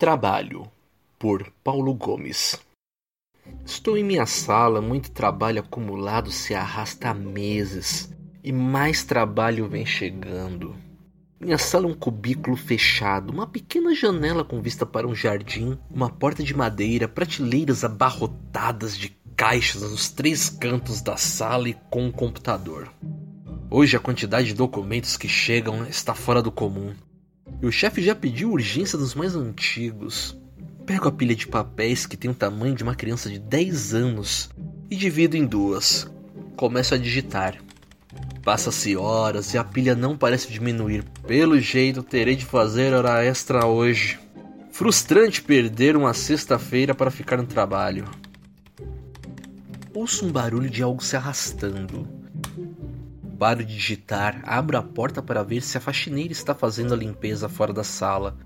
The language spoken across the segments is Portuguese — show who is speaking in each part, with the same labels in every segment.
Speaker 1: Trabalho, por Paulo Gomes. Estou em minha sala, muito trabalho acumulado se arrasta há meses e mais trabalho vem chegando. Minha sala é um cubículo fechado, uma pequena janela com vista para um jardim, uma porta de madeira, prateleiras abarrotadas de caixas nos três cantos da sala e com um computador. Hoje a quantidade de documentos que chegam está fora do comum. E o chefe já pediu urgência dos mais antigos. Pego a pilha de papéis que tem o tamanho de uma criança de 10 anos e divido em duas. Começo a digitar. Passa-se horas e a pilha não parece diminuir. Pelo jeito, terei de fazer hora extra hoje. Frustrante perder uma sexta-feira para ficar no trabalho. Ouço um barulho de algo se arrastando. Paro de digitar, abro a porta para ver se a faxineira está fazendo a limpeza fora da sala.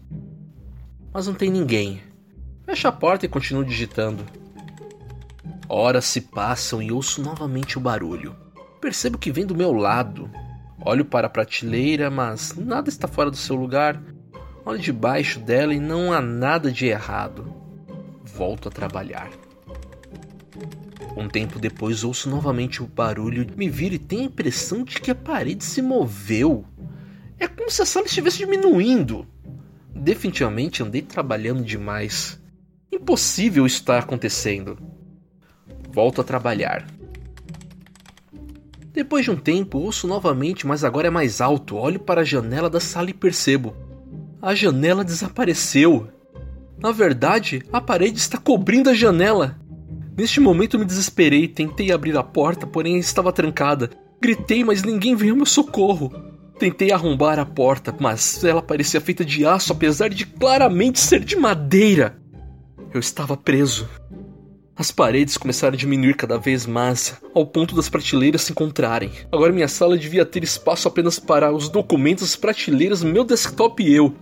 Speaker 1: Mas não tem ninguém. Fecho a porta e continuo digitando. Horas se passam e ouço novamente o barulho. Percebo que vem do meu lado. Olho para a prateleira, mas nada está fora do seu lugar. Olho debaixo dela e não há nada de errado. Volto a trabalhar. Um tempo depois ouço novamente o barulho, me viro e tenho a impressão de que a parede se moveu. É como se a sala estivesse diminuindo. Definitivamente andei trabalhando demais. Impossível isso estar acontecendo. Volto a trabalhar. Depois de um tempo, ouço novamente, mas agora é mais alto. Olho para a janela da sala e percebo. A janela desapareceu. Na verdade, a parede está cobrindo a janela. Neste momento me desesperei, tentei abrir a porta, porém estava trancada. Gritei, mas ninguém veio ao meu socorro. Tentei arrombar a porta, mas ela parecia feita de aço, apesar de claramente ser de madeira. Eu estava preso. As paredes começaram a diminuir cada vez mais, ao ponto das prateleiras se encontrarem. Agora minha sala devia ter espaço apenas para os documentos, as prateleiras, meu desktop e eu.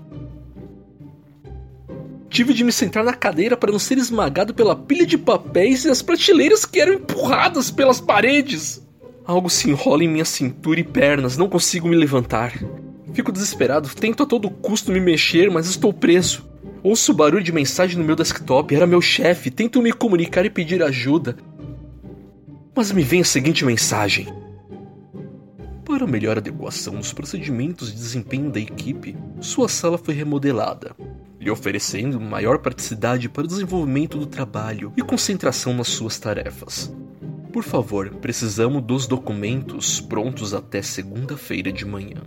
Speaker 1: Tive de me sentar na cadeira para não ser esmagado pela pilha de papéis e as prateleiras que eram empurradas pelas paredes. Algo se enrola em minha cintura e pernas, não consigo me levantar. Fico desesperado, tento a todo custo me mexer, mas estou preso. Ouço barulho de mensagem no meu desktop, era meu chefe, tento me comunicar e pedir ajuda. Mas me vem a seguinte mensagem: Para melhor adequação nos procedimentos de desempenho da equipe, sua sala foi remodelada lhe oferecendo maior praticidade para o desenvolvimento do trabalho e concentração nas suas tarefas. Por favor, precisamos dos documentos prontos até segunda-feira de manhã.